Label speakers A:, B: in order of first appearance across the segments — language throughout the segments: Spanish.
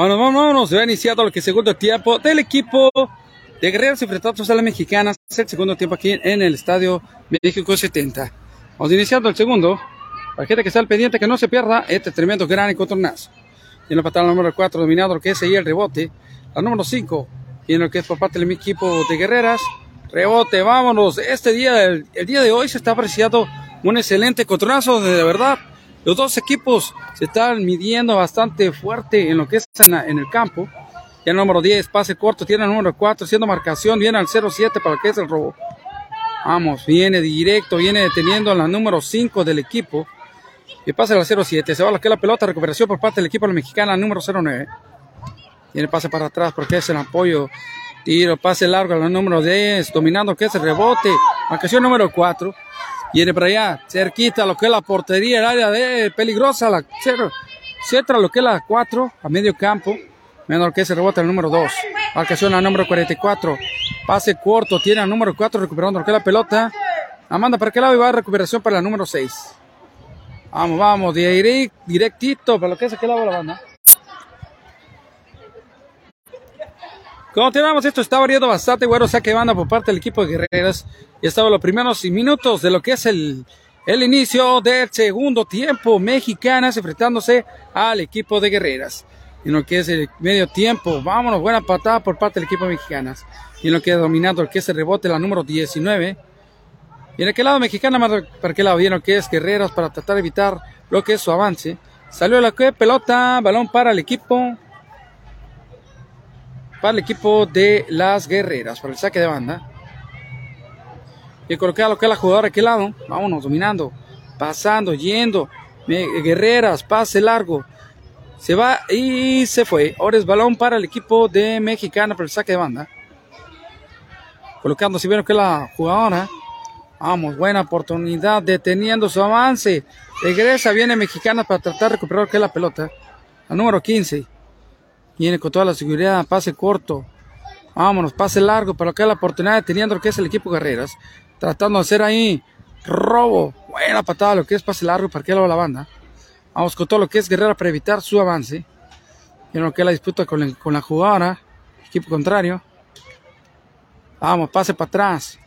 A: Bueno, vámonos, se ha iniciado el que segundo tiempo del equipo de Guerreros enfrentados a las mexicanas. El segundo tiempo aquí en el Estadio México 70. Vamos iniciando el segundo. Para gente que está al pendiente, que no se pierda este tremendo gran encontronazo. Y en la patada número 4, dominado lo que es ahí el rebote. La número 5, y en lo que es por parte del equipo de Guerreras. Rebote, vámonos. Este día, el, día de hoy se está apreciando un excelente encontronazo, de verdad. Los dos equipos se están midiendo bastante fuerte en lo que es en, el campo. Y el número 10, pase corto, tiene el número 4, haciendo marcación, viene al 07 para que es el robo. Vamos, viene directo, viene deteniendo a la número 5 del equipo. Y pasa al 07, se va a lo que la pelota, recuperación por parte del equipo mexicana, número 09. Tiene pase para atrás porque es el apoyo. Tiro, pase largo al número 10, dominando que es el rebote. Marcación número 4. Viene para allá, cerquita lo que es la portería, el área de peligrosa, la centra lo que es la 4 a medio campo. Menor que ese rebote el número 2. Marcación al número 44. Pase corto, tiene al número 4 recuperando lo que es la pelota. Amanda para qué lado va a recuperación para el número 6. Vamos, vamos, directito para lo que es aquel lado de la banda. Continuamos, esto está variando bastante, bueno, saque banda por parte del equipo de Guerreras. Y estaba los primeros minutos de lo que es el, el inicio del segundo tiempo. Mexicanas enfrentándose al equipo de Guerreras. En lo que es el medio tiempo, vámonos, buena patada por parte del equipo Mexicanas. Y en lo que ha dominado el que es el rebote, la número 19. Y en aquel lado mexicana, para qué lado lo que es Guerreras para tratar de evitar lo que es su avance. Salió la que pelota, balón para el equipo para el equipo de las guerreras, para el saque de banda. Y colocar lo que es la jugadora aquel lado. Vámonos, dominando, pasando, yendo. Guerreras, pase largo. Se va y se fue. Ahora es balón para el equipo de Mexicana para el saque de banda. Colocando, si vieron que la jugadora. Vamos, buena oportunidad, deteniendo su avance. Regresa, viene Mexicana para tratar de recuperar que es la pelota. La número 15. Viene con toda la seguridad, pase corto. Vámonos, pase largo, pero acá la oportunidad teniendo lo que es el equipo Guerreras. Tratando de hacer ahí robo. Buena patada, lo que es pase largo para que la banda. Vamos con todo lo que es Guerrera para evitar su avance. Y lo que es la disputa con, con la jugadora, equipo contrario. Vamos, pase para atrás.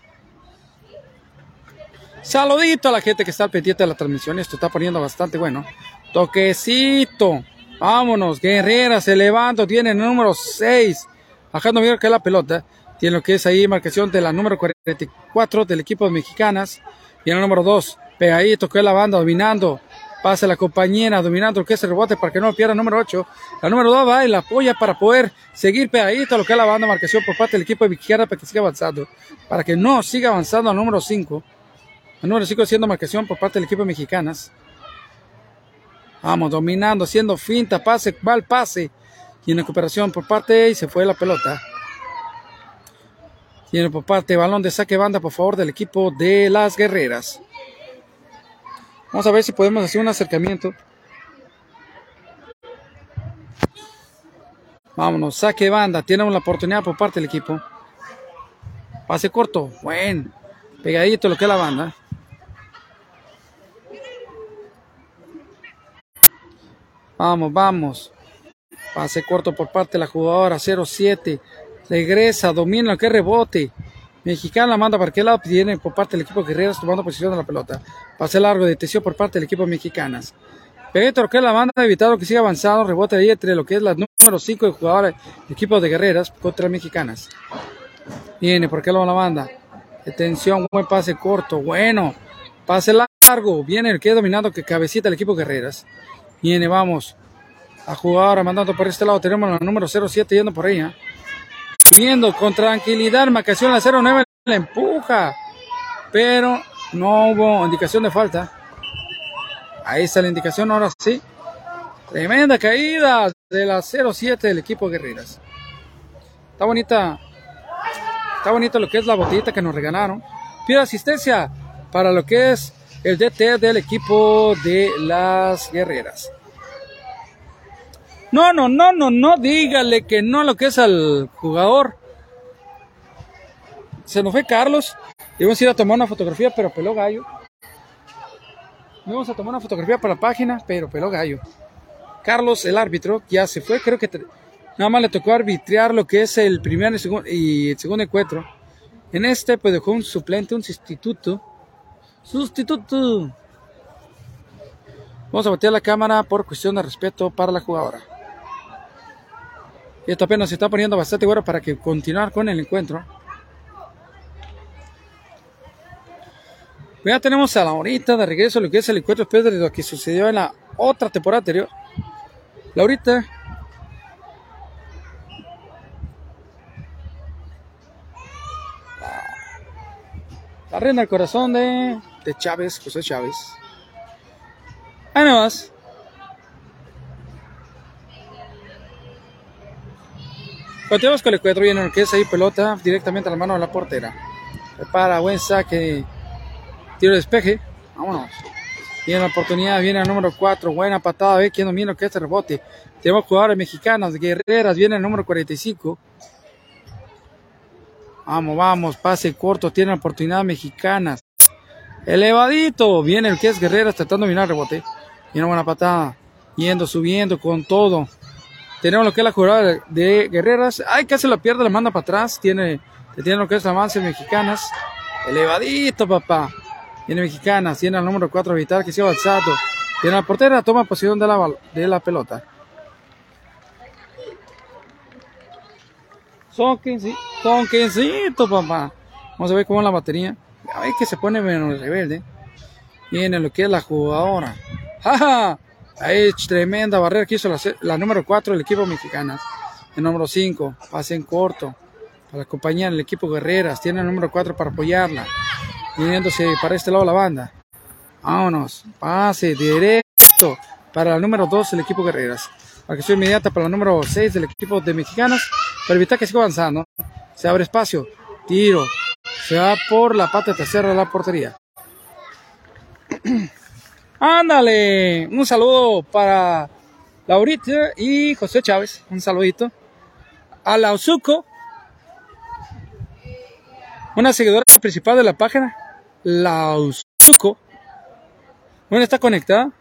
A: Saludito a la gente que está al pendiente de la transmisión. Esto está poniendo bastante bueno. Toquecito. Vámonos, Guerrera se levanta, tiene el número 6. Bajando bien que la pelota. Tiene lo que es ahí marcación de la número 44 del equipo de mexicanas. Y el número 2, pegadito que la banda dominando. Pasa la compañera dominando lo que es el rebote para que no pierda el número 8. La número 2 va y la apoya para poder seguir pegadito lo que es la banda marcación por parte del equipo de mexicana para que siga avanzando. Para que no siga avanzando al número 5. El número 5 siendo marcación por parte del equipo de mexicanas. Vamos, dominando, haciendo finta, pase, va el pase. En recuperación por parte y se fue la pelota. Tiene por parte balón de saque banda por favor del equipo de las guerreras. Vamos a ver si podemos hacer un acercamiento. Vámonos, saque banda. Tenemos la oportunidad por parte del equipo. Pase corto. Buen. Pegadito lo que es la banda. Vamos, vamos. Pase corto por parte de la jugadora 07. Regresa, domina que rebote. Mexicana manda para qué lado viene por parte del equipo Guerreras tomando posición de la pelota. Pase largo de tensión por parte del equipo mexicanas. Pedro que la banda ha evitado que siga avanzando. Rebote ahí entre lo que es la número 5 de jugadores del equipo de Guerreras contra mexicanas. Viene por qué la banda. Detención, buen pase corto. Bueno, pase largo. Viene el que ha dominado que cabecita el equipo Guerreras. Viene, vamos. A jugar, mandando por este lado. Tenemos la número 07 yendo por ahí. ¿eh? Viendo con tranquilidad. Marcación la 09. La empuja. Pero no hubo indicación de falta. Ahí está la indicación. Ahora sí. Tremenda caída de la 07 del equipo Guerreras. Está bonita. Está bonito lo que es la botellita que nos regalaron. Pide asistencia para lo que es el DT del equipo de las guerreras. No, no, no, no, no, dígale que no lo que es al jugador. Se nos fue Carlos. Íbamos a ir a tomar una fotografía, pero peló gallo. Íbamos a tomar una fotografía para la página, pero peló gallo. Carlos, el árbitro, ya se fue. Creo que Nada más le tocó arbitrar lo que es el primer y el segundo encuentro. En este, pues dejó un suplente, un sustituto. Sustituto. Vamos a voltear la cámara por cuestión de respeto para la jugadora. Y esto apenas se está poniendo bastante bueno para que continuar con el encuentro. Ya tenemos a la horita de regreso lo que es el encuentro después de lo que sucedió en la otra temporada anterior. Laurita. La, reina del corazón de, de Chávez, José Chávez. Ahí más. Continuamos con el encuentro. Viene que es ahí pelota directamente a la mano de la portera. Prepara, buen saque. Tiro de despeje. Vámonos. Viene la oportunidad, viene el número 4, buena patada, ve quién domina que este rebote. Tenemos jugadores mexicanos, guerreras, viene el número 45. Vamos, vamos, pase corto, tiene la oportunidad mexicanas. Elevadito, viene el que es Guerreras tratando de mirar rebote. Viene buena patada, yendo, subiendo con todo. Tenemos lo que es la jugada de Guerreras. Ay, casi la pierde, la manda para atrás. Tiene, tiene lo que es avance mexicanas. Elevadito, papá. Viene Mexicana, tiene el número 4 Vital que se va alzado. Tiene la portera, toma posición de la, de la pelota. Son 15, son 15, papá. Vamos a ver cómo es la batería. A que se pone menos rebelde. Viene lo que es la jugadora. ¡Ja, Ahí tremenda barrera que hizo la, la número 4 del equipo mexicana. El número 5, pase en corto. Para acompañar al equipo Guerreras. Tiene el número 4 para apoyarla viniéndose para este lado la banda. Vámonos, pase directo para el número 2 el equipo Guerreras. Acción inmediata para el número 6 del equipo de Mexicanas para evitar que siga avanzando. Se abre espacio, tiro, se va por la pata tercera de la portería. Ándale, un saludo para Laurita y José Chávez, un saludito. A la Ozuko, una seguidora principal de la página, Lausuco. Bueno, está conectada.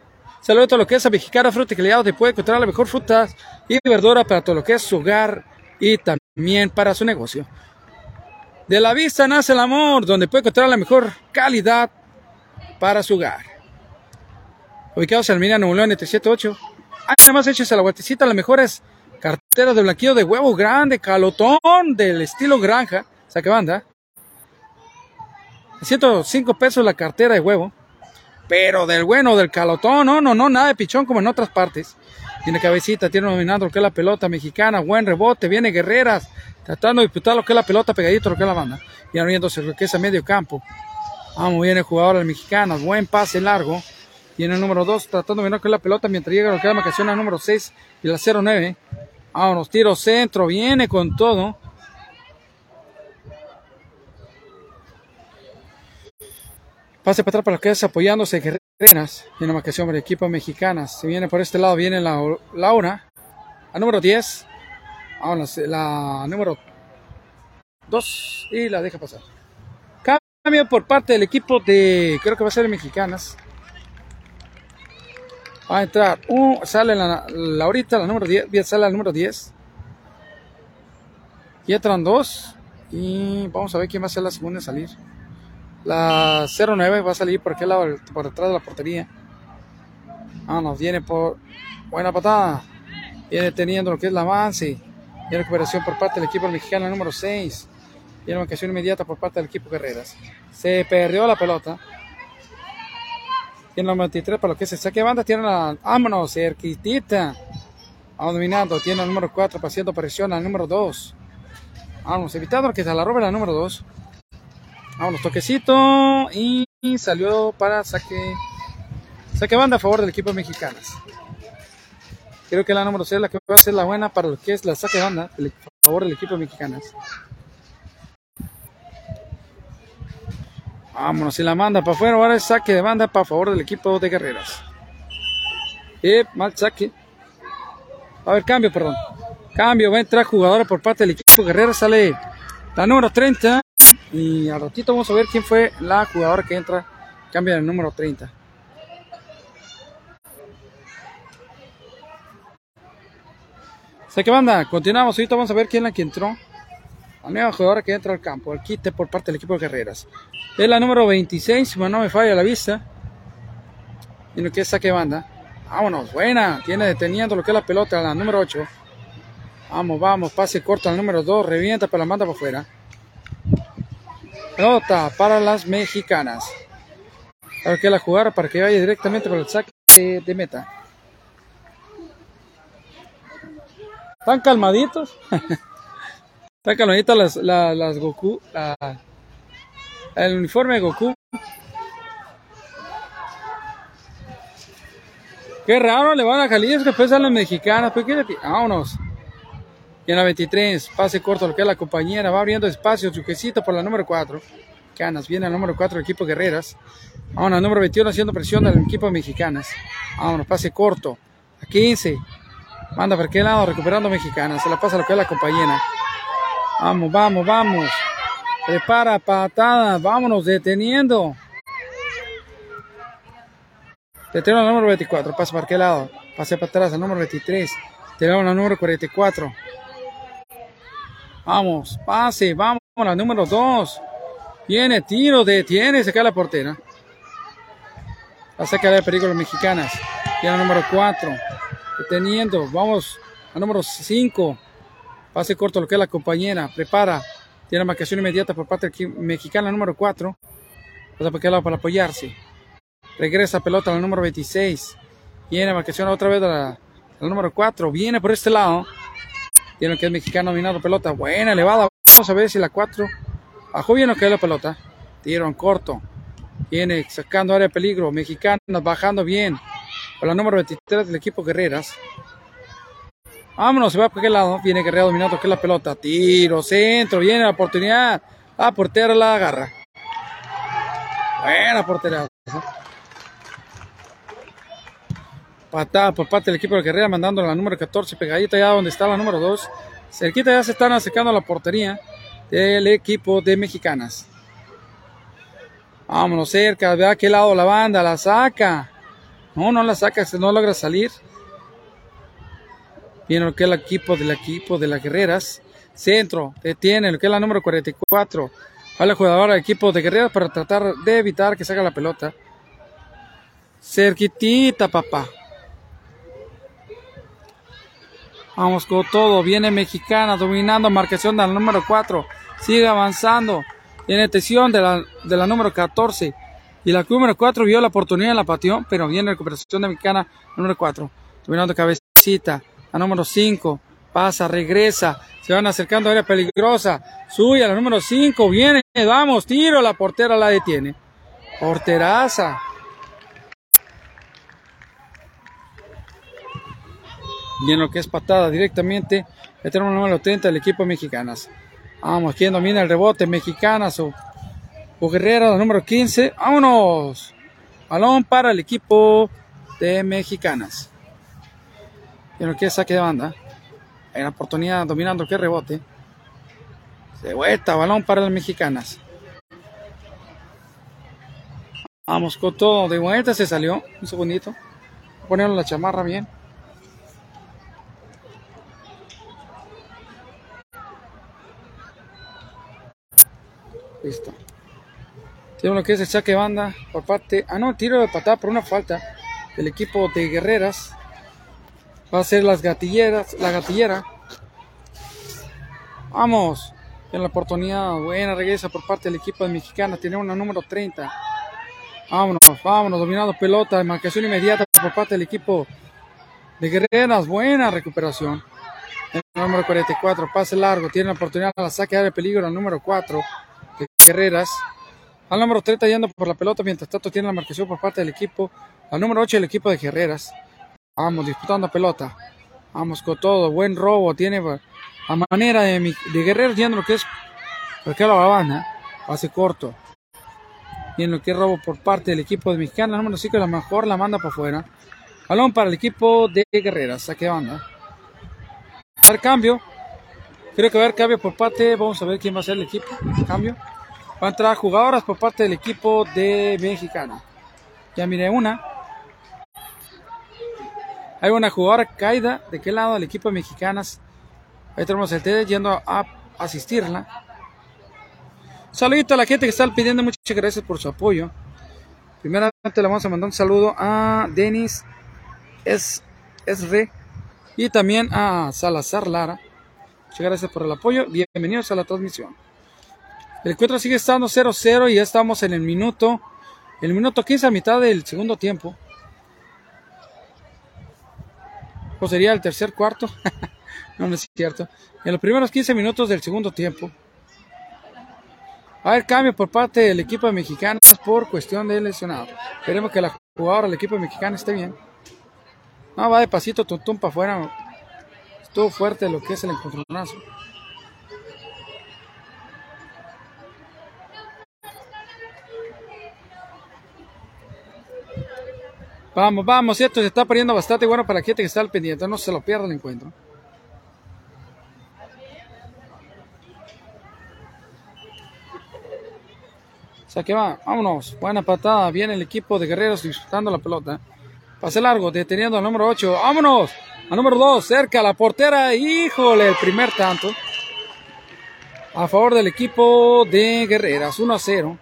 A: Saludos a todo lo que es a Mexicana Fruta y te puede encontrar la mejor fruta y verdura para todo lo que es su hogar y también para su negocio. De la vista nace el amor, donde puede encontrar la mejor calidad para su hogar. Ubicados en Almina, Nuevo León, 378. Además, hechos a la vueltecita las mejores carteras de blanquillo de huevo grande, calotón, del estilo granja. Saque banda. 105 pesos la cartera de huevo. Pero del bueno, del calotón, no, no, no, nada de pichón como en otras partes. Tiene cabecita, tiene dominando que es la pelota mexicana, buen rebote, viene Guerreras, tratando de disputar lo que es la pelota pegadito, lo que es la banda. Y abriéndose lo que es a medio campo. Vamos, viene el jugador mexicano, buen pase largo. Viene el número 2, tratando de mirar lo que la pelota mientras llega lo que es la marcación al número 6 y la 09. Vámonos, tiro centro, viene con todo. Pase para atrás para los que es apoyándose guerreras. Y una marcación para el equipo mexicana. Se viene por este lado, viene la, Laura. A número 10. Vámonos, la número 2. Y la deja pasar. Cambio por parte del equipo de. Creo que va a ser mexicanas. Va a entrar. sale la, Laurita, la número 10. Sale la número 10. Y entran dos. Y vamos a ver quién va a ser la segunda en salir. La 09 va a salir por aquel lado, por detrás de la portería. Ah, nos viene por buena patada. Viene teniendo lo que es la avance. Y recuperación por parte del equipo mexicano número 6. Y una ocasión inmediata por parte del equipo Guerreras. Se perdió la pelota. Tiene la 23 para lo que se saque banda. Tiene la. Vámonos, cerquitita. Vamos dominando. Tiene el número 4 haciendo presión al número 2. Vamos, evitando que se la robe la número 2. Vamos, toquecito y salió para saque saque banda a favor del equipo mexicano. Creo que la número 6 es la que va a ser la buena para lo que es la saque banda a favor del equipo mexicano. Vámonos, y la manda para afuera. Ahora es saque de banda para favor del equipo de Guerreras. Y mal saque. A haber cambio, perdón. Cambio, va a entrar jugadora por parte del equipo Guerreras. Sale la número 30. Y al ratito vamos a ver quién fue la jugadora que entra, cambia el número 30. Saque banda, continuamos. Ahorita vamos a ver quién es la que entró. La nueva jugadora que entra al campo. El quite por parte del equipo de Guerreras. Es la número 26, si no me falla la vista. Y lo que es saque banda. Vámonos, buena. Tiene deteniendo lo que es la pelota, la número 8. Vamos, vamos. Pase corto al número 2. Revienta, para la manda por fuera. Pelota para las mexicanas. Para que la jugara para que vaya directamente por el saque de meta. Están calmaditos. Están calmaditas las, las, Goku. el uniforme de Goku. Qué raro le van a Jalisco, después a las mexicanas. Pues, Vámonos. Y en la 23, pase corto, lo que es la compañera. Va abriendo espacio, quesito por la número 4. Canas, viene el número 4 del equipo Guerreras. Vámonos, número 21 haciendo presión del equipo mexicanas. Vámonos, pase corto. A 15. Manda por qué lado, recuperando mexicana. Se la pasa lo que es la compañera. Vamos, vamos, vamos. Prepara patada. Vámonos, deteniendo. Deteniendo al número 24. Pasa para qué lado. Pase para atrás al número 23. Tenemos al número 44. Vamos, pase, vamos al número 2. Viene, tiro, detiene, se cae la portera. La saca de peligro mexicanas. Tiene el número 4 deteniendo, vamos al número 5, pase corto lo que es la compañera, prepara, tiene marcación inmediata por parte del mexicano número 4, pasa por lado para apoyarse, regresa pelota al número 26, viene marcación otra vez al número 4, viene por este lado, tiene que es mexicano dominando pelota, buena, elevada, vamos a ver si la 4, bajó bien lo que la pelota, tiro en corto, viene sacando área de peligro, mexicano bajando bien, la número 23 del equipo Guerreras. Vámonos, se va por aquel lado. Viene Guerrero dominando que la pelota. Tiro, centro, viene la oportunidad. La portera la agarra. Buena portera. Patada por parte del equipo de Guerrera, mandando la número 14, pegadita ya donde está la número 2. Cerquita ya se están acercando a la portería del equipo de Mexicanas. Vámonos cerca, ve a qué lado la banda, la saca. No, no la saca, no logra salir. Viene lo que es el equipo del equipo de las guerreras. Centro, detiene lo que es la número 44. Va la jugadora del equipo de guerreras para tratar de evitar que salga la pelota. Cerquitita, papá. Vamos con todo. Viene Mexicana dominando marcación del número 4. Sigue avanzando. Tiene tensión de la, de la número 14. Y la número 4 vio la oportunidad, la pateó, pero viene recuperación de Mexicana, número 4. Dominando cabecita. La número 5. Pasa, regresa. Se van acercando a área peligrosa. Suya, la número 5. Viene, vamos, tiro. La portera la detiene. Porteraza. Bien lo que es patada directamente. El tenemos número 30 del equipo mexicanas. Vamos, quien domina el rebote, mexicanas o Guerrera, número 15. ¡Vámonos! Balón para el equipo de Mexicanas. Y lo que es saque de banda. Hay una oportunidad dominando que rebote. Se vuelta, balón para las mexicanas. Vamos con todo. De vuelta se salió. Un segundito. Ponerle la chamarra bien. Listo. Tiene lo que es el saque banda por parte. Ah, no, tiro de patada por una falta del equipo de Guerreras. Va a ser las gatilleras, la gatillera. Vamos. Tiene la oportunidad. Buena regresa por parte del equipo de Mexicana. Tiene una número 30. Vámonos, vámonos. Dominando pelota. Marcación inmediata por parte del equipo de Guerreras. Buena recuperación. El número 44. Pase largo. Tiene la oportunidad. La saque de peligro. El número 4 de Guerreras. Al número 30 yendo por la pelota, mientras tanto tiene la marcación por parte del equipo. Al número 8 el equipo de Guerreras. Vamos, disputando pelota. Vamos con todo. Buen robo. Tiene a manera de, de Guerreros yendo lo que es. Porque la banda. Pase corto. Y en lo que es robo por parte del equipo de Mexicana. Número 5 la mejor la manda para afuera. Balón para el equipo de Guerreras. Saque banda. A ver, cambio. Creo que va a haber cambio por parte. Vamos a ver quién va a ser el equipo. Cambio. Va a entrar jugadoras por parte del equipo de Mexicana. Ya miré una. Hay una jugadora caída. ¿De qué lado? El equipo de mexicanas. Ahí tenemos el TD yendo a asistirla. Saludito a la gente que está pidiendo. Muchas gracias por su apoyo. Primeramente le vamos a mandar un saludo a Denis es, re y también a Salazar Lara. Muchas gracias por el apoyo. Bienvenidos a la transmisión. El encuentro sigue estando 0-0 y ya estamos en el minuto, el minuto 15 a mitad del segundo tiempo. ¿O sería el tercer cuarto? no, no es cierto. En los primeros 15 minutos del segundo tiempo. A ver, cambio por parte del equipo de mexicanos por cuestión de lesionado. Queremos que la jugadora del equipo mexicano esté bien. No, va de pasito, tontum para afuera. Estuvo fuerte lo que es el encontronazo. Vamos, vamos, esto se está poniendo bastante bueno para la gente que está al pendiente, no se lo pierda el encuentro. O sea que va, vámonos, buena patada, viene el equipo de guerreros disfrutando la pelota. Pase largo, deteniendo al número 8, vámonos, al número 2, cerca la portera, híjole, el primer tanto. A favor del equipo de Guerreras, 1 a 0.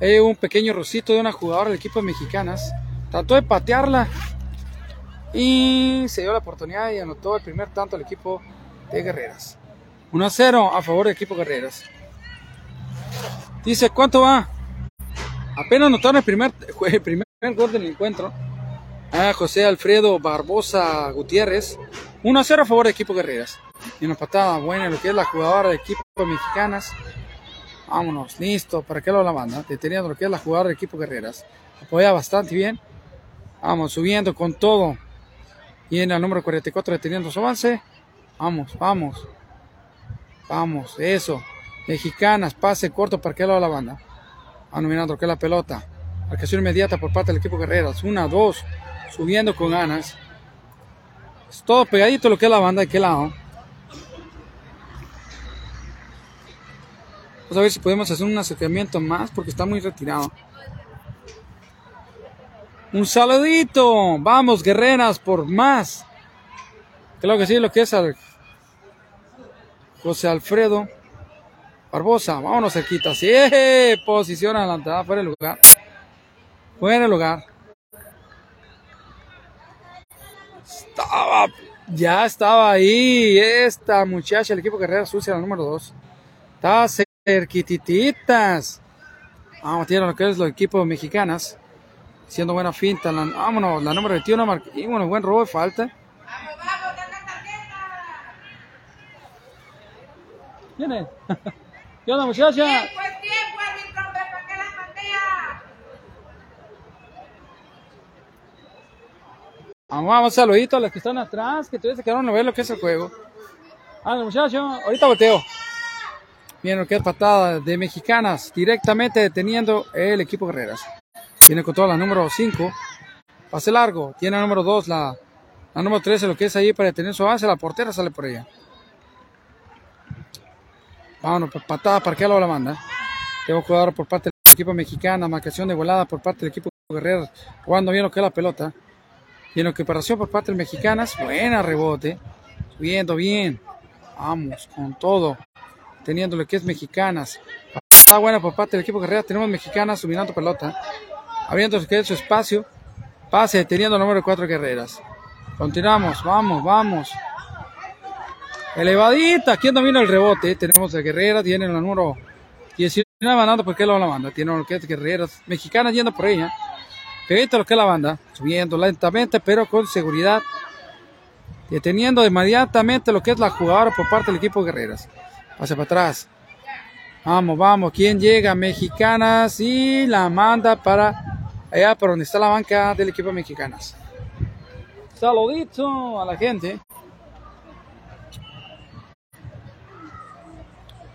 A: Hay un pequeño rosito de una jugadora del equipo de mexicanas. Trató de patearla y se dio la oportunidad y anotó el primer tanto al equipo de Guerreras. 1 a 0 a favor del equipo Guerreras. Dice, ¿cuánto va? Apenas anotaron el primer, el primer gol del encuentro. A José Alfredo Barbosa Gutiérrez. 1 a 0 a favor del equipo Guerreras. Y una patada buena lo que es la jugadora del equipo mexicanas. Vámonos, listo. ¿Para qué lo la banda? Deteniendo lo que es la jugadora del equipo Guerreras. Apoya bastante bien. Vamos, subiendo con todo. Y en el número 44 deteniendo su avance. Vamos, vamos. Vamos, eso. Mexicanas, pase corto para que lo la banda. Va nominando lo que es la pelota. Marcación inmediata por parte del equipo Guerreras. Una, dos. Subiendo con ganas. Es todo pegadito lo que es la banda de qué lado. Vamos a ver si podemos hacer un acercamiento más porque está muy retirado. Un saludito. Vamos, guerreras, por más. Creo que sí, lo que es al José Alfredo Barbosa. Vámonos cerquita. Sí, posición adelantada, fuera el lugar. Fuera el lugar. Estaba, ya estaba ahí esta muchacha, el equipo Guerrera Sucia, la número 2. Está cerquititas. Vamos, tiene lo que es los equipos mexicanas. Siendo buena finta. La, vámonos, la número 21. Y bueno, buen robo de falta. Vamos, vamos, ¿Quién es? ¿Qué onda, muchacha? Tiempo es tiempo, árbitro, ¿para qué la patea? Vamos, vamos, saludito a los que están atrás, que todavía se quedaron a ver lo que es el juego. Ah, muchacho, ahorita volteo. Bien, lo que es patada de mexicanas, directamente deteniendo el equipo Guerreras. Tiene control la número 5. Pase largo. Tiene la número 2, la, número 13, lo que es ahí para detener su avance. La portera sale por ella. Vámonos, patada para que la manda. Tengo jugador por parte del equipo mexicano. Marcación de volada por parte del equipo Guerreras. Jugando bien lo que es la pelota. Y en equiparación por parte de mexicanas. Buena rebote. Subiendo bien. Vamos, con todo teniendo lo que es mexicanas. Está buena por parte del equipo Guerrera. Tenemos mexicanas subiendo pelota. Abriendo su espacio. Pase, teniendo el número 4 guerreras. Continuamos, vamos, vamos. Elevadita, ¿quién domina el rebote? Tenemos a Guerrera, tiene el número 19 mandando porque la banda. Tiene lo que es Guerreras. Mexicanas yendo por ella. Pegadito lo que es la banda. Subiendo lentamente, pero con seguridad. Deteniendo inmediatamente lo que es la jugadora por parte del equipo Guerreras. Pase para atrás. Vamos, vamos. ¿Quién llega? Mexicanas y la manda para allá por donde está la banca del equipo Mexicanas. Saludito a la gente.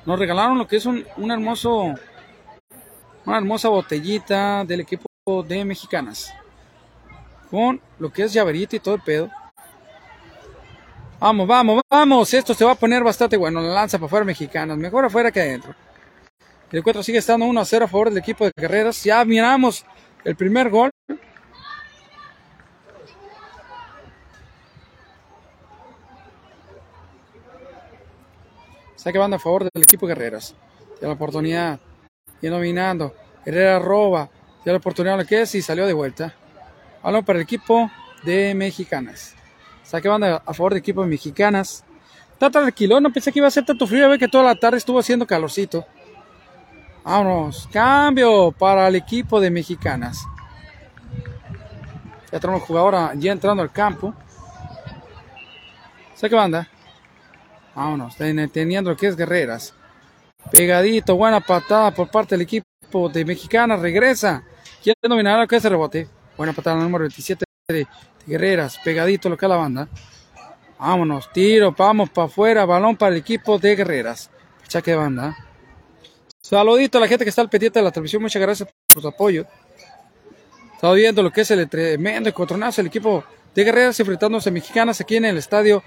A: Nos regalaron lo que es un, un hermoso, una hermosa botellita del equipo de Mexicanas. Con lo que es llaverito y todo el pedo. Vamos, vamos, vamos. Esto se va a poner bastante bueno. La lanza para afuera mexicanas. Mejor afuera que adentro. El encuentro sigue estando 1 a 0 a favor del equipo de Guerreras. Ya miramos el primer gol. Saque banda a favor del equipo de Guerreras. Tiene la oportunidad. Y dominando. Herrera roba. Tiene la oportunidad lo que es y salió de vuelta. Balón para el equipo de Mexicanas. Saque banda a favor de Mexicanas. Está tranquilo, no pensé que iba a ser tanto frío. Ve que toda la tarde estuvo haciendo calorcito. Vámonos. Cambio para el equipo de Mexicanas. Ya tenemos jugadora ya entrando al campo. Saque banda. Vámonos, teniendo lo que es Guerreras. Pegadito, buena patada por parte del equipo de Mexicana. Regresa. Quiere dominar lo que es el rebote. Buena patada número 27 de, Guerreras. Pegadito lo que es la banda. Vámonos, tiro, vamos para afuera. Balón para el equipo de Guerreras. Chaque de banda. Saludito a la gente que está al pendiente de la televisión. Muchas gracias por su apoyo. Estamos viendo lo que es el tremendo encontronazo. El equipo de Guerreras enfrentándose mexicanas aquí en el estadio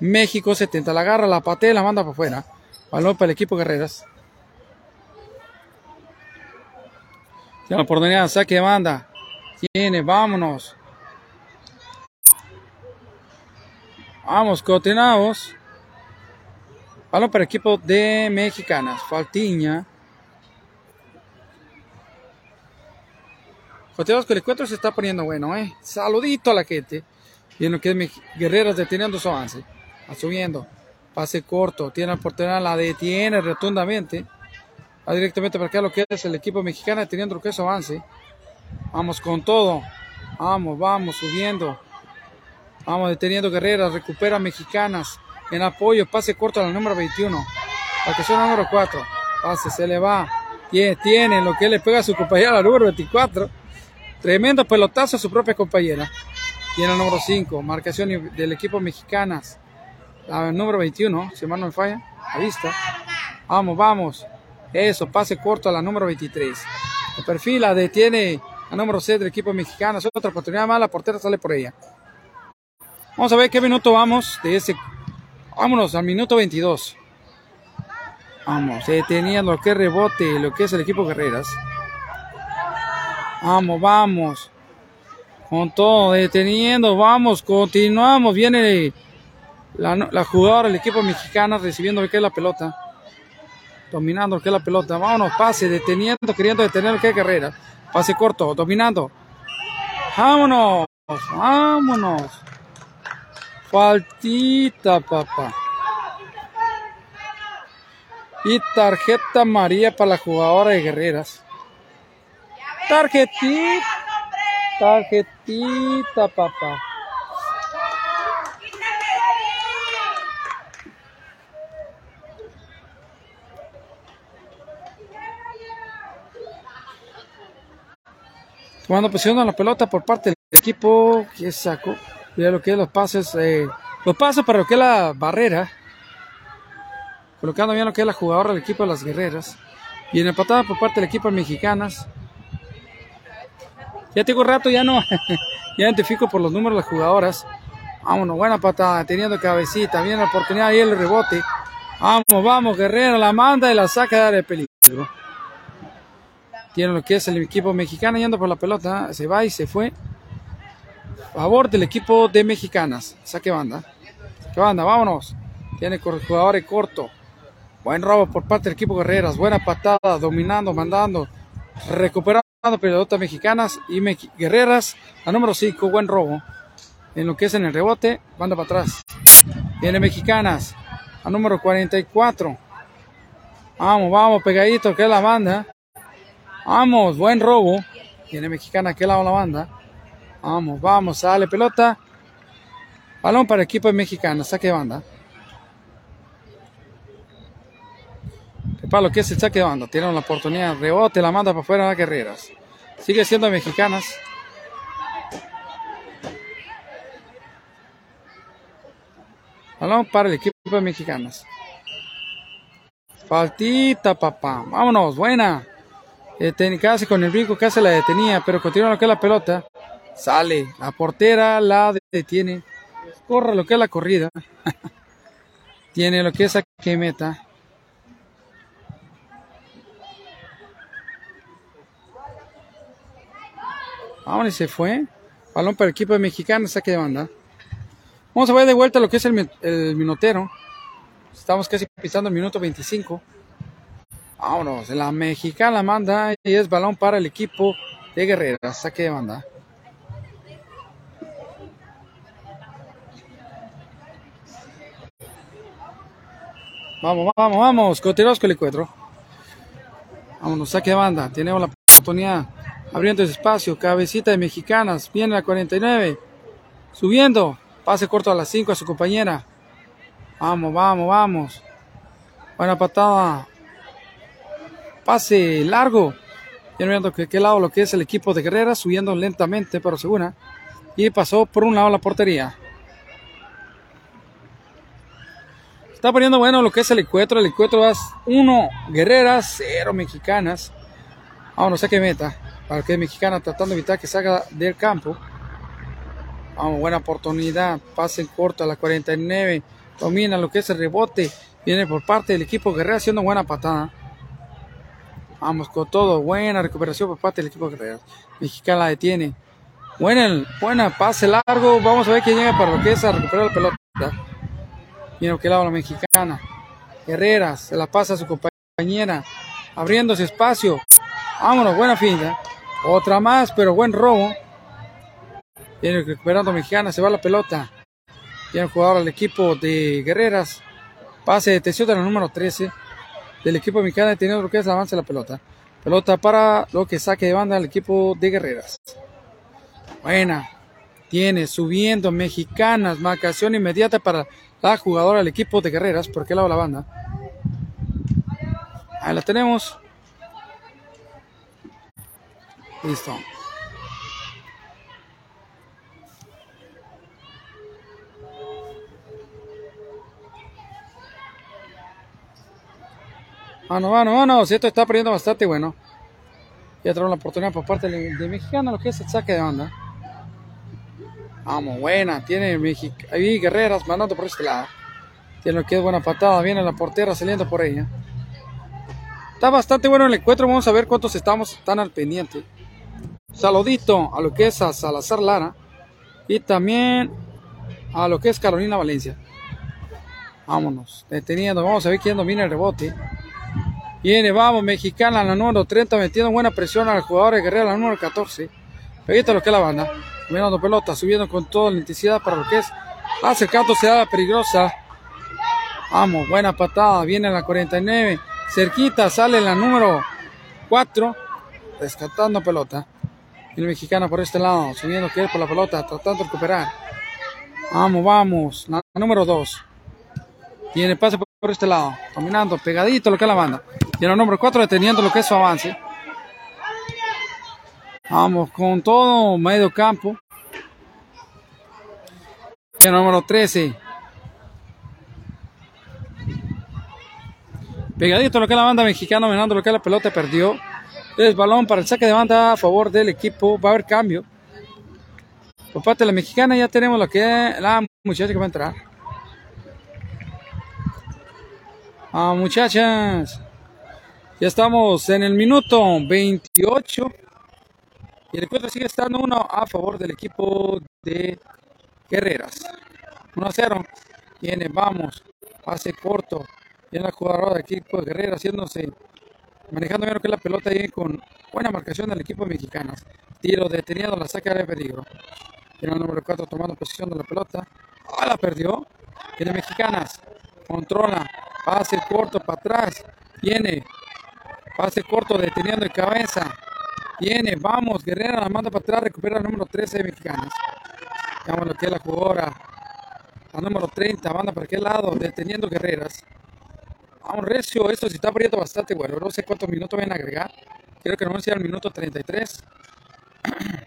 A: México 70. La agarra, la patea, la manda para afuera. Balón para el equipo Guerreras. Tiene la oportunidad, saque de banda. Tiene, vámonos. Vamos, continuamos. Balón para el equipo de mexicanas. Faltiña. Continuamos con el encuentro, se está poniendo bueno, ¿eh? Saludito a la gente. Viendo que es Guerreras deteniendo su avance. Va subiendo. Pase corto. Tiene la oportunidad, la detiene rotundamente. Va directamente para acá lo que es el equipo mexicano deteniendo lo que su avance. Vamos con todo. Vamos, vamos, subiendo. Vamos deteniendo Guerreras. Recupera Mexicanas. En apoyo. Pase corto a la número 21. La que la número 4. Pase, se le va. Tiene, lo que le pega a su compañera, la número 24. Tremendo pelotazo a su propia compañera. Tiene el número 5, marcación del equipo mexicanas. La número 21, si mal me falla, a vista. Vamos, vamos. Eso, pase corto a la número 23. El perfil la detiene a número 6 del equipo mexicano. Otra oportunidad más, la portera sale por ella. Vamos a ver qué minuto vamos de ese. Vámonos al minuto 22. Vamos, que es rebote, lo que es el equipo Guerreras. Vamos, vamos. Con todo, deteniendo, vamos, continuamos. Viene la, la jugadora del equipo mexicano recibiendo lo que es la pelota. Dominando lo que es la pelota. Vámonos, pase, deteniendo, queriendo detener lo que es carrera. Pase corto, dominando. Vámonos, vámonos. Faltita, papá. Y tarjeta María para la jugadora de guerreras. Tarjetita. Tarjetita, papá. Tomando posición a la pelota por parte del equipo que sacó. Mira lo que es los pases. Eh, los pasos para lo que es la barrera. Colocando bien lo que es la jugadora del equipo de las guerreras. Y en patada por parte del equipo mexicanas. Ya tengo rato, ya no. ya identifico por los números de las jugadoras. Vámonos, buena patada, teniendo cabecita. Viene la oportunidad y el rebote. Vamos, vamos, Guerrero la manda y la saca de área de peligro. Tiene lo que es el equipo mexicano yendo por la pelota. Se va y se fue. Favor del equipo de mexicanas. Saque banda. Saque banda, vámonos. Tiene jugadores corto. Buen robo por parte del equipo Guerreras. Buena patada, dominando, mandando. Recuperando pelotas mexicanas y guerreras. La número 5, buen robo. En lo que es en el rebote, banda para atrás. Viene mexicanas. A número 44. Vamos, vamos, pegadito, que es la banda. Vamos, buen robo. Viene mexicana, que lado la banda. Vamos, vamos, sale pelota. Balón para el equipo de mexicana, saque de banda. para lo que es el saque de banda. Tienen la oportunidad, rebote, la manda para afuera a Guerreras. Sigue siendo mexicanas. Balón para el equipo de mexicanas. Faltita, papá. Vámonos, buena. casi con el brinco, casi la detenía, pero continúa lo que es la pelota. Sale, la portera la detiene. Corre lo que es la corrida. Tiene lo que es que meta. Ahora se fue. Balón para el equipo mexicano, saque de banda. Vamos a ver de vuelta lo que es el, el minutero. Estamos casi pisando el minuto 25. Vámonos, la mexicana manda y es balón para el equipo de Guerrera, saque de banda. Vamos, vamos, vamos. Continuamos con el encuentro. Vámonos, saque de banda. Tenemos la oportunidad. Abriendo ese espacio. Cabecita de mexicanas. Viene la 49. Subiendo. Pase corto a las 5 a su compañera. Vamos, vamos, vamos. Buena patada. Pase largo. Viene viendo que qué lado lo que es el equipo de Guerrera. Subiendo lentamente, pero segura. Y pasó por un lado la portería. Está poniendo bueno lo que es el encuentro. El encuentro es 1 guerreras, 0 mexicanas. Vamos, sé qué meta. Para que mexicana tratando de evitar que salga del campo. Vamos, buena oportunidad. Pase en corto a la 49. Domina lo que es el rebote. Viene por parte del equipo Guerrera haciendo buena patada. Vamos con todo. Buena recuperación por parte del equipo Guerrera. Mexicana la detiene. Buena, buena pase largo. Vamos a ver quién llega para lo que es a recuperar la pelota. Mira que lado la mexicana. Guerreras se la pasa a su compañera. Abriéndose espacio. Vámonos, buena finta. Otra más, pero buen robo. Viene recuperando mexicana, se va la pelota. Viene el jugador al equipo de Guerreras. Pase de tensión de la número 13 del equipo mexicano teniendo lo que es el avance de la pelota. Pelota para lo que saque de banda el equipo de Guerreras. Buena. Tiene subiendo mexicanas. Marcación inmediata para la jugadora del equipo de Guerreras. ¿Por qué lado la banda? Ahí la tenemos. Listo. Vamos, vamos, vamos. Esto está perdiendo bastante bueno. Ya trae la oportunidad por parte de, mexicano, lo que es el saque de banda. Vamos, buena. Tiene ahí Guerreras mandando por este lado. Tiene lo que es buena patada. Viene la portera saliendo por ella. Está bastante bueno el encuentro. Vamos a ver cuántos estamos tan al pendiente. Saludito a lo que es a Salazar Lara. Y también a lo que es Carolina Valencia. Vámonos. Deteniendo. Vamos a ver quién domina el rebote. Viene, vamos, mexicana, la número 30, metiendo buena presión al jugador de Guerrero, la número 14. Ahorita lo que es la banda. Mirando pelota, subiendo con toda la intensidad para lo que es acercándose a la peligrosa. Vamos, buena patada, viene la 49. Cerquita, sale la número 4. Rescatando pelota. Y el mexicano por este lado, subiendo que es por la pelota, tratando de recuperar. Vamos, vamos. La número 2. Tiene pase por este lado, dominando, pegadito lo que es la banda. Y el número 4 deteniendo lo que es su avance. Vamos con todo, medio campo. El número 13. Pegadito lo que la banda mexicana, dominando lo que la pelota, perdió. El balón para el saque de banda a favor del equipo. Va a haber cambio. Por parte de la mexicana ya tenemos lo que es la muchacha que va a entrar. Ah, muchachas. Ya estamos en el minuto 28. Y el encuentro sigue estando uno a favor del equipo de Guerreras. 1 a 0. Viene, vamos. Pase corto. Viene la jugadora del equipo de Guerreras haciéndose. Manejando bien lo que es la pelota ahí con buena marcación del equipo mexicano. Tiro detenido, la saca de peligro. Tiene el número 4 tomando posición de la pelota. Ah, la perdió. Tiene mexicanas. Controla. Pase corto para atrás. Viene. Pase corto deteniendo el cabeza. Viene, vamos, Guerrera la manda para atrás, recupera el número 13 de Mexicanas. Vamos lo que es la jugadora. La número 30, banda para aquel lado, deteniendo Guerreras. Vamos, Recio, esto sí está abriendo bastante bueno. No sé cuántos minutos van a agregar. Creo que no va a el minuto 33.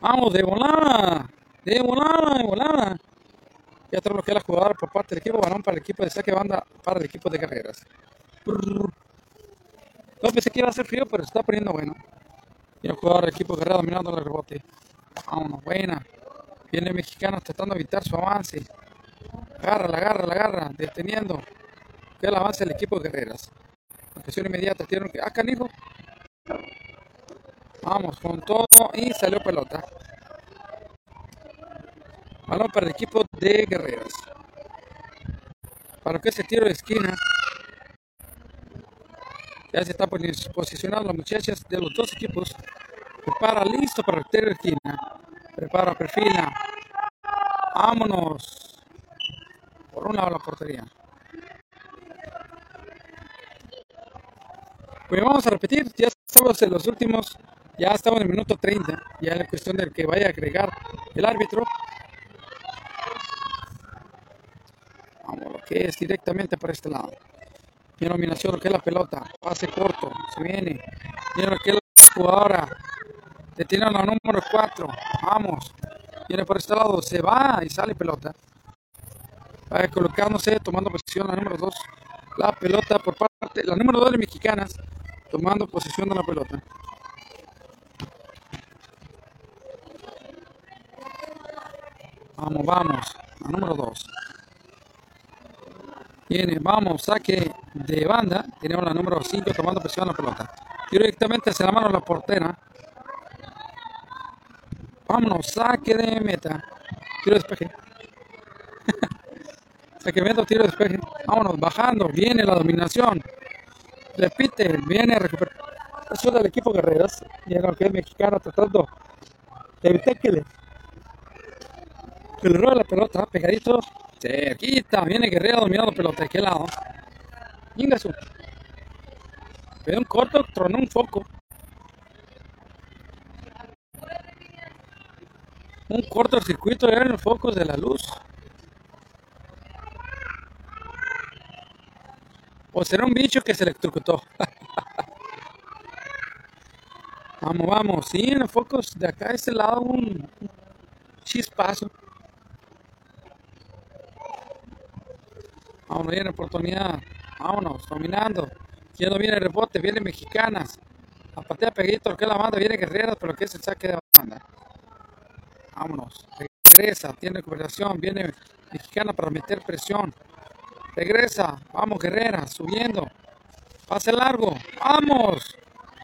A: Vamos, de volada. De volada, de volada. Ya todo lo que es la jugadora por parte del equipo, balón para el equipo de saque banda para el equipo de Guerreras. No pensé que iba a hacer frío, pero se está poniendo bueno. Y el jugador del equipo guerrero dominando el rebote. Vámonos, buena. Viene mexicano tratando de evitar su avance. Agarra, la agarra, la agarra, deteniendo. Que el avance del equipo de guerreras. Presión inmediata. Tienen que. ¡Ah, canijo! Vamos con todo y salió pelota. Balón para el equipo de Guerreros. Para que ese tiro de esquina. Ya se está posicionando las muchachas de los dos equipos. Prepara listo para de esquina. Prepara, perfila. Vámonos. Por un lado la portería. Pues vamos a repetir. Ya estamos en los últimos. Ya estamos en el minuto 30. Ya es la cuestión del que vaya a agregar el árbitro. Vamos, lo que es directamente por este lado. Tiene nominación, lo que es la pelota. Pase corto. Se viene. Tiene es la jugadora. Detiene la número 4. Vamos. Viene por este lado. Se va y sale pelota. Va colocándose, tomando posición la número 2. La pelota por parte. La número 2 de mexicanas. Tomando posición de la pelota. Vamos, vamos. La número 2. Viene, vamos, saque de banda. Tenemos la número 5 tomando presión la pelota. Directamente hacia la mano la portera. Vámonos, saque de meta. Tiro de despeje. saque de meta, tiro de despeje. Vámonos, bajando. Viene la dominación. Repite, viene a recuperar. Eso del equipo Guerreras. Y lo que es mexicana tratando de evitar que le, que le robe la pelota. Pegadito aquí está, viene Guerrero dominando pelota. ¿De qué lado? Ingasu. Ve un corto, tronó un foco. Un cortocircuito en los focos de la luz. O será un bicho que se electrocutó. vamos, vamos. Sí, en los focos de acá, de este lado, un chispazo. Vámonos, viene oportunidad. Vámonos, dominando. Yendo viene el rebote, viene mexicanas. A patea peguito, que la banda, viene guerreras, pero que es el saque de banda. Vámonos. Regresa, tiene recuperación, viene mexicana para meter presión. Regresa, vamos guerrera, subiendo. Pase largo, vamos.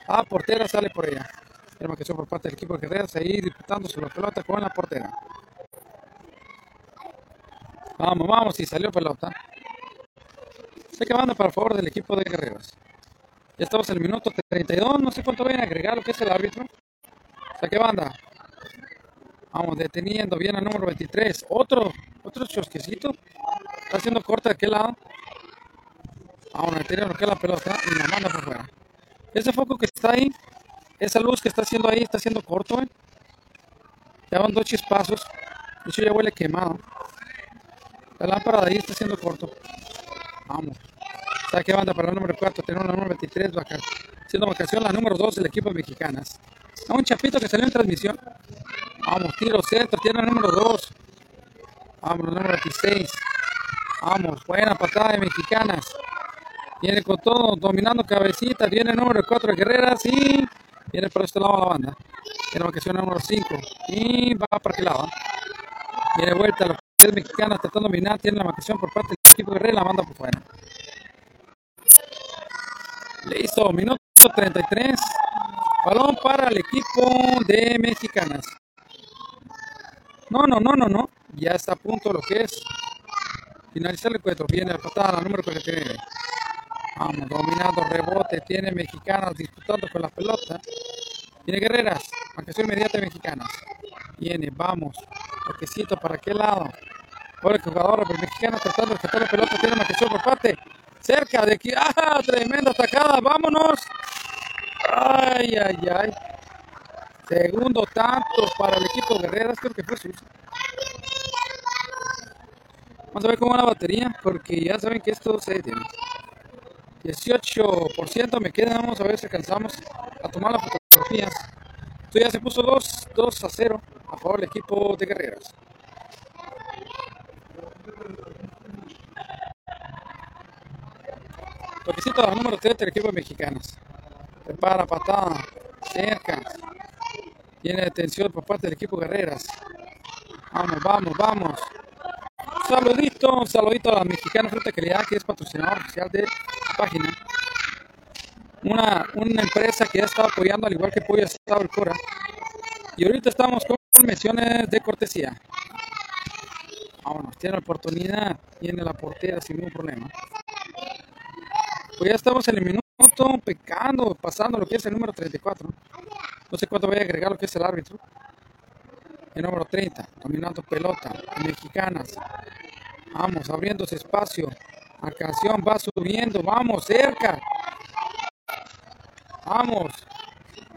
A: Ah, portera sale por ella. Que ser por parte del equipo de guerreras ahí disputándose la pelota con la portera. Vamos, vamos, y salió pelota. Saque banda para favor del equipo de guerreros. Ya estamos en el minuto 32. No sé cuánto vayan a agregar lo que es el árbitro. Saque banda. Vamos deteniendo bien al número 23. Otro, otro chosquecito. Está haciendo corta de aquel lado. Vamos detener lo que es la pelota y la manda por fuera. Ese foco que está ahí, esa luz que está haciendo ahí, está haciendo corto. ¿eh? Ya van dos chispazos. De hecho ya huele quemado. La lámpara de ahí está haciendo corto. Vamos. Saque banda para el número 4, tenemos la número 23, siendo vacación la número 2 del equipo mexicanas. A un chapito que salió en transmisión. Vamos, tiro centro, tiene el número 2. Vamos, el número 16. Vamos, buena patada de mexicanas. Viene con todo, dominando cabecita. Viene el número 4 de Guerreras y viene por este lado la banda. Tiene vacación número 5 y va para aquel lado. Viene vuelta mexicanas tratando de dominar. Tiene la vacación por parte del equipo Guerrero la banda por fuera. Listo, minuto 33. Balón para el equipo de Mexicanas. No, no, no, no, no. Ya está a punto lo que es. Finalizar el encuentro. Viene la patada, la número 49. Vamos, dominando rebote. Tiene Mexicanas disputando con la pelota. Tiene Guerreras. Marcación inmediata de Mexicanas. Viene, vamos. Toquecito para qué lado. Por el jugador mexicano tratando de rescatar la pelota. Tiene marcación por parte cerca de aquí. ¡Ah! Tremenda atacada. Vámonos. Ay, ay, ay. Segundo tanto para el equipo Guerreras. Creo que fue sucio. Vamos a ver cómo va la batería. Porque ya saben que esto se detiene. 18% me queda. Vamos a ver si alcanzamos a tomar las fotografías. Esto ya se puso 2, 2 a 0 a favor del equipo de Guerreras. Toquecito al número 3 del equipo mexicanos. Prepara patada. Cerca. Tiene detención por parte del equipo Guerreras. Vamos, vamos, vamos. Un saludito, un saludito a la mexicana Fruta Calidad, que es patrocinador oficial de la página. Una, una empresa que ya estaba apoyando, al igual que Pollo Estado el Cora. Y ahorita estamos con menciones de cortesía. Vámonos, tiene la oportunidad, tiene la portera sin ningún problema. Pues ya estamos en el minuto pecando, pasando lo que es el número 34. No sé cuánto voy a agregar lo que es el árbitro. El número 30, dominando pelota, mexicanas. Vamos, abriéndose espacio. canción va subiendo, vamos, cerca. Vamos.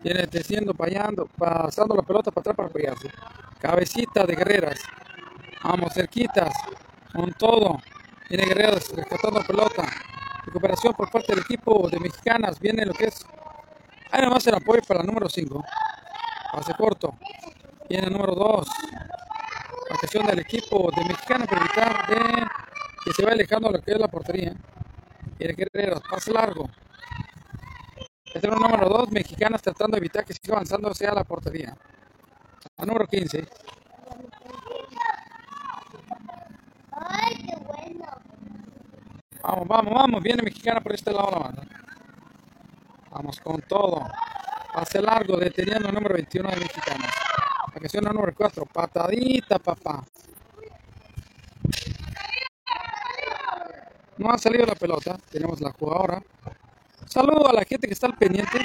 A: Viene desciendo, payando, pasando la pelota para atrás para apoyarse. Cabecita de guerreras. Vamos, cerquitas. Con todo. Viene guerreras rescatando la pelota. Recuperación por parte del equipo de mexicanas. Viene lo que es. Ahí nomás el apoyo para el número 5. Pase corto. Viene el número 2. Atención del equipo de mexicanas para evitar que se va alejando lo que es la portería. Viene guerreras. Pase largo. El número 2, mexicanas tratando de evitar que siga avanzando hacia la portería. La número 15. Vamos, vamos, vamos. Viene mexicana por este lado la banda. Vamos con todo. Pase largo, deteniendo el número 21 de mexicanas. La el número 4. Patadita, papá. No ha salido la pelota. Tenemos la jugadora. Saludo a la gente que está al pendiente.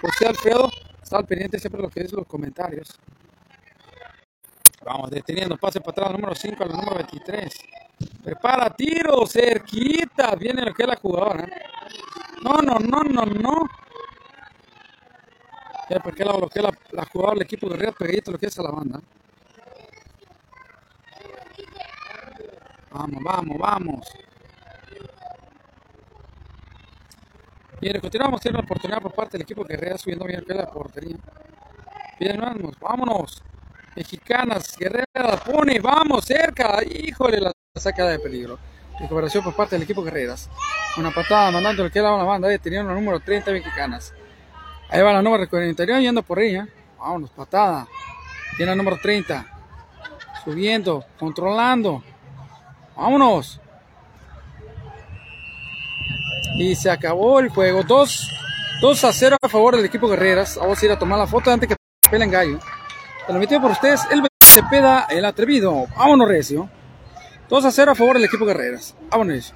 A: José Alfredo está al pendiente siempre lo que es los comentarios. Vamos deteniendo, pase para atrás, número 5 al número 23. Prepara tiro, cerquita. Viene lo que es la jugadora. No, no, no, no, no. Ya, porque la, lo que es la, la jugadora del equipo de Río Peguito, lo que es la banda. Vamos, vamos, vamos. Bien, continuamos, tiene una oportunidad por parte del equipo Guerrera subiendo bien a la portería. Bien, vamos, vámonos. Mexicanas, Guerrera la pone, vamos, cerca. Híjole, la saca de peligro. Recuperación por parte del equipo Guerreras. Una patada mandando el que la banda, ahí tenía una número 30 mexicanas. Ahí va la número con el interior yendo por ella. Vámonos, patada. Tiene la número 30. Subiendo, controlando. Vámonos. Y se acabó el juego. 2, 2 a 0 a favor del equipo Guerreras. Vamos a ir a tomar la foto antes que peleen gallo. Transmitido por ustedes el Cepeda, el atrevido. Vámonos, Recio. 2 a 0 a favor del equipo Guerreras. Vámonos.